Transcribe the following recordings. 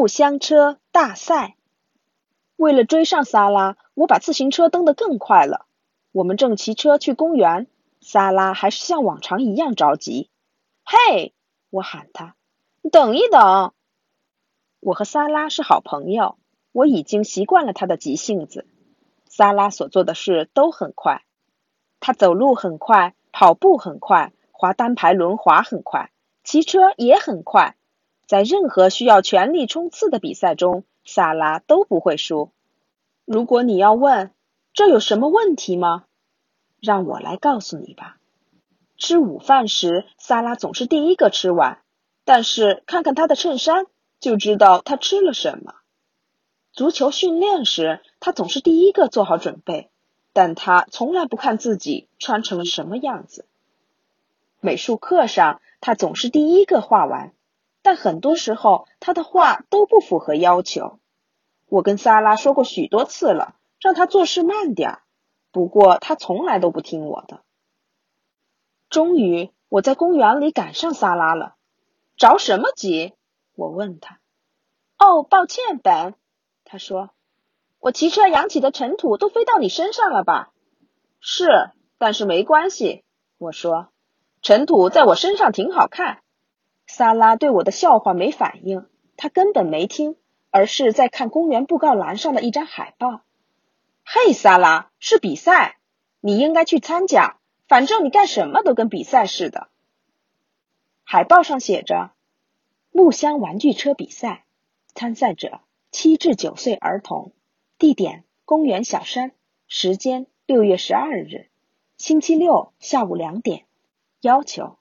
木箱车大赛。为了追上萨拉，我把自行车蹬得更快了。我们正骑车去公园，萨拉还是像往常一样着急。嘿，我喊他，等一等。我和萨拉是好朋友，我已经习惯了他的急性子。萨拉所做的事都很快，他走路很快，跑步很快，滑单排轮滑很快，骑车也很快。在任何需要全力冲刺的比赛中，萨拉都不会输。如果你要问这有什么问题吗？让我来告诉你吧。吃午饭时，萨拉总是第一个吃完，但是看看他的衬衫就知道他吃了什么。足球训练时，他总是第一个做好准备，但他从来不看自己穿成了什么样子。美术课上，他总是第一个画完。但很多时候，他的话都不符合要求。我跟萨拉说过许多次了，让他做事慢点儿。不过他从来都不听我的。终于，我在公园里赶上萨拉了。着什么急？我问他。哦，抱歉，本。他说：“我骑车扬起的尘土都飞到你身上了吧？”是，但是没关系。我说：“尘土在我身上挺好看。”萨拉对我的笑话没反应，他根本没听，而是在看公园布告栏上的一张海报。嘿，萨拉，是比赛，你应该去参加。反正你干什么都跟比赛似的。海报上写着“木箱玩具车比赛”，参赛者七至九岁儿童，地点公园小山，时间六月十二日，星期六下午两点，要求。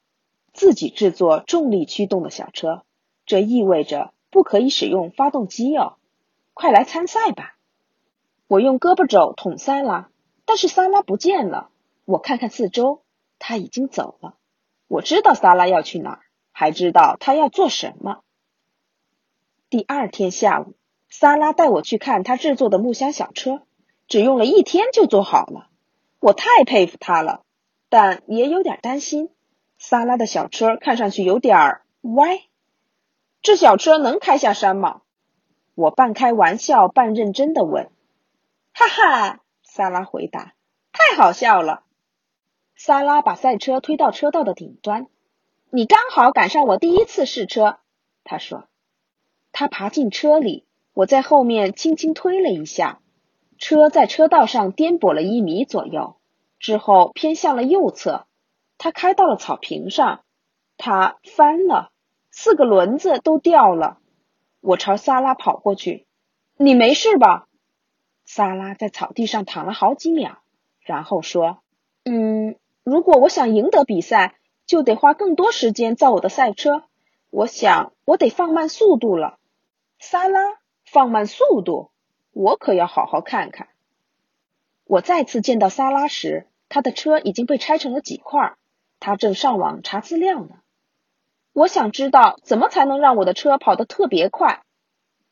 自己制作重力驱动的小车，这意味着不可以使用发动机哦。快来参赛吧！我用胳膊肘捅塞拉，但是萨拉不见了。我看看四周，他已经走了。我知道萨拉要去哪儿，还知道他要做什么。第二天下午，萨拉带我去看他制作的木箱小车，只用了一天就做好了。我太佩服他了，但也有点担心。萨拉的小车看上去有点儿歪，这小车能开下山吗？我半开玩笑半认真的问。哈哈，萨拉回答，太好笑了。萨拉把赛车推到车道的顶端，你刚好赶上我第一次试车，他说。他爬进车里，我在后面轻轻推了一下，车在车道上颠簸了一米左右，之后偏向了右侧。他开到了草坪上，他翻了，四个轮子都掉了。我朝萨拉跑过去，你没事吧？萨拉在草地上躺了好几秒，然后说：“嗯，如果我想赢得比赛，就得花更多时间造我的赛车。我想我得放慢速度了。”萨拉放慢速度，我可要好好看看。我再次见到萨拉时，他的车已经被拆成了几块。他正上网查资料呢。我想知道怎么才能让我的车跑得特别快。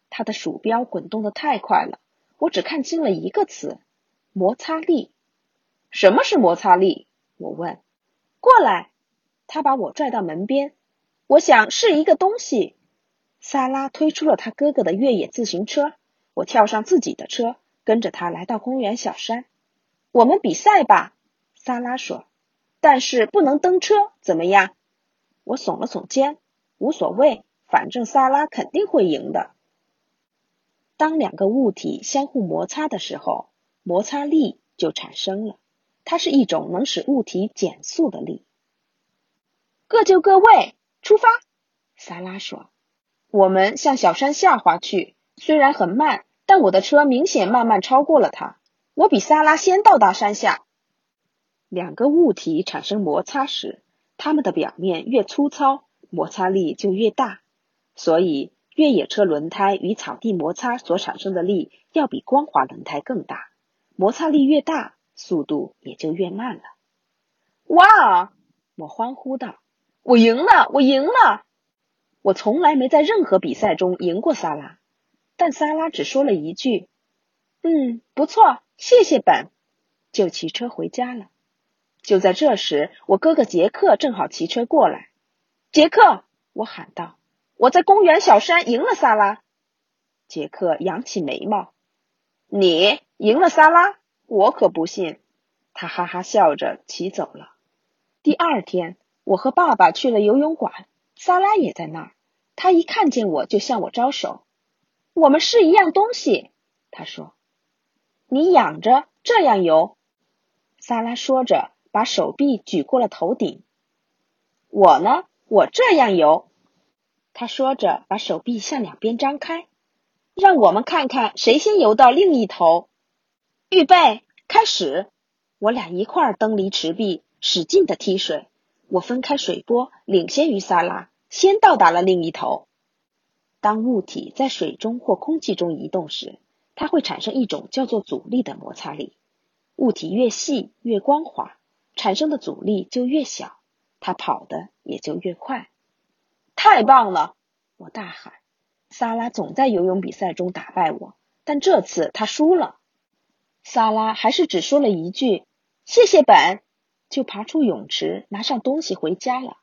他的鼠标滚动的太快了，我只看清了一个词：摩擦力。什么是摩擦力？我问。过来。他把我拽到门边。我想是一个东西。萨拉推出了他哥哥的越野自行车。我跳上自己的车，跟着他来到公园小山。我们比赛吧。萨拉说。但是不能蹬车，怎么样？我耸了耸肩，无所谓，反正萨拉肯定会赢的。当两个物体相互摩擦的时候，摩擦力就产生了，它是一种能使物体减速的力。各就各位，出发！萨拉说：“我们向小山下滑去，虽然很慢，但我的车明显慢慢超过了他。我比萨拉先到达山下。”两个物体产生摩擦时，它们的表面越粗糙，摩擦力就越大。所以，越野车轮胎与草地摩擦所产生的力要比光滑轮胎更大。摩擦力越大，速度也就越慢了。哇！我欢呼道：“我赢了！我赢了！我从来没在任何比赛中赢过萨拉。”但萨拉只说了一句：“嗯，不错，谢谢本。”就骑车回家了。就在这时，我哥哥杰克正好骑车过来。杰克，我喊道：“我在公园小山赢了萨拉。”杰克扬起眉毛：“你赢了萨拉？我可不信。”他哈哈笑着骑走了。第二天，我和爸爸去了游泳馆，萨拉也在那儿。他一看见我就向我招手。我们是一样东西，他说。你仰着这样游，萨拉说着，把手臂举过了头顶。我呢，我这样游，他说着，把手臂向两边张开。让我们看看谁先游到另一头。预备，开始！我俩一块儿蹬离池壁，使劲的踢水。我分开水波，领先于萨拉，先到达了另一头。当物体在水中或空气中移动时，它会产生一种叫做阻力的摩擦力。物体越细越光滑，产生的阻力就越小，他跑的也就越快。太棒了！我大喊。萨拉总在游泳比赛中打败我，但这次他输了。萨拉还是只说了一句“谢谢本”，就爬出泳池，拿上东西回家了。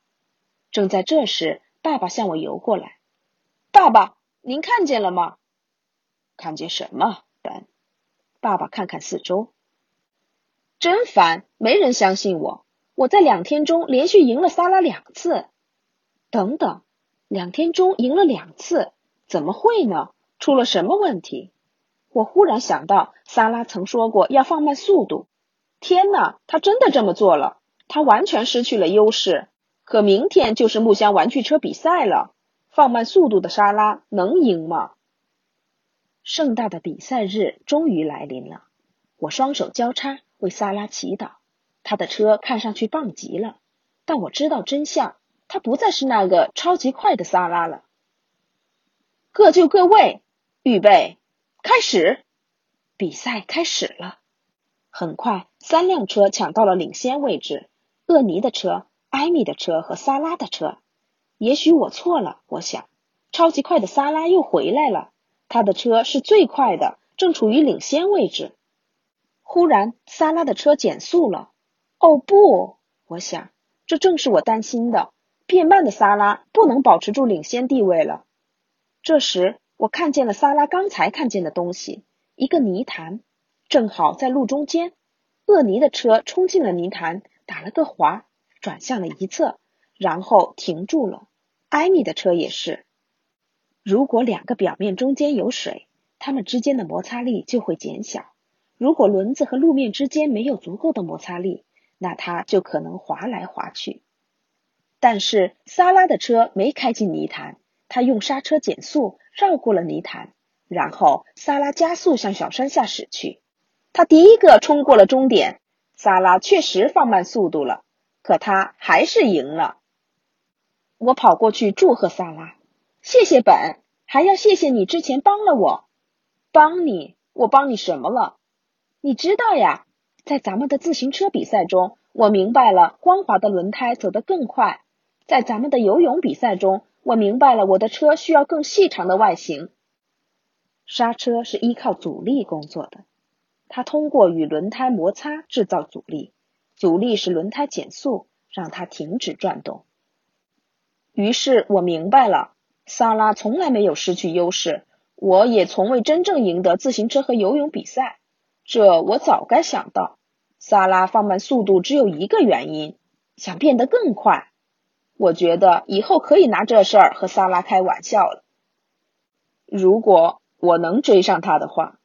正在这时，爸爸向我游过来。“爸爸，您看见了吗？”“看见什么，本？”爸爸看看四周。“真烦，没人相信我。我在两天中连续赢了萨拉两次。”“等等，两天中赢了两次？”怎么会呢？出了什么问题？我忽然想到，萨拉曾说过要放慢速度。天哪，他真的这么做了！他完全失去了优势。可明天就是木箱玩具车比赛了，放慢速度的莎拉能赢吗？盛大的比赛日终于来临了。我双手交叉为萨拉祈祷。他的车看上去棒极了，但我知道真相，他不再是那个超级快的萨拉了。各就各位，预备，开始！比赛开始了。很快，三辆车抢到了领先位置：厄尼的车、艾米的车和萨拉的车。也许我错了，我想，超级快的萨拉又回来了，他的车是最快的，正处于领先位置。忽然，萨拉的车减速了。哦不，我想，这正是我担心的，变慢的萨拉不能保持住领先地位了。这时，我看见了萨拉刚才看见的东西——一个泥潭，正好在路中间。厄尼的车冲进了泥潭，打了个滑，转向了一侧，然后停住了。艾米的车也是。如果两个表面中间有水，它们之间的摩擦力就会减小。如果轮子和路面之间没有足够的摩擦力，那它就可能滑来滑去。但是，萨拉的车没开进泥潭。他用刹车减速，绕过了泥潭，然后萨拉加速向小山下驶去。他第一个冲过了终点。萨拉确实放慢速度了，可他还是赢了。我跑过去祝贺萨拉，谢谢本，还要谢谢你之前帮了我。帮你？我帮你什么了？你知道呀，在咱们的自行车比赛中，我明白了光滑的轮胎走得更快。在咱们的游泳比赛中。我明白了，我的车需要更细长的外形。刹车是依靠阻力工作的，它通过与轮胎摩擦制造阻力，阻力使轮胎减速，让它停止转动。于是我明白了，萨拉从来没有失去优势，我也从未真正赢得自行车和游泳比赛。这我早该想到。萨拉放慢速度只有一个原因，想变得更快。我觉得以后可以拿这事儿和萨拉开玩笑了。如果我能追上他的话。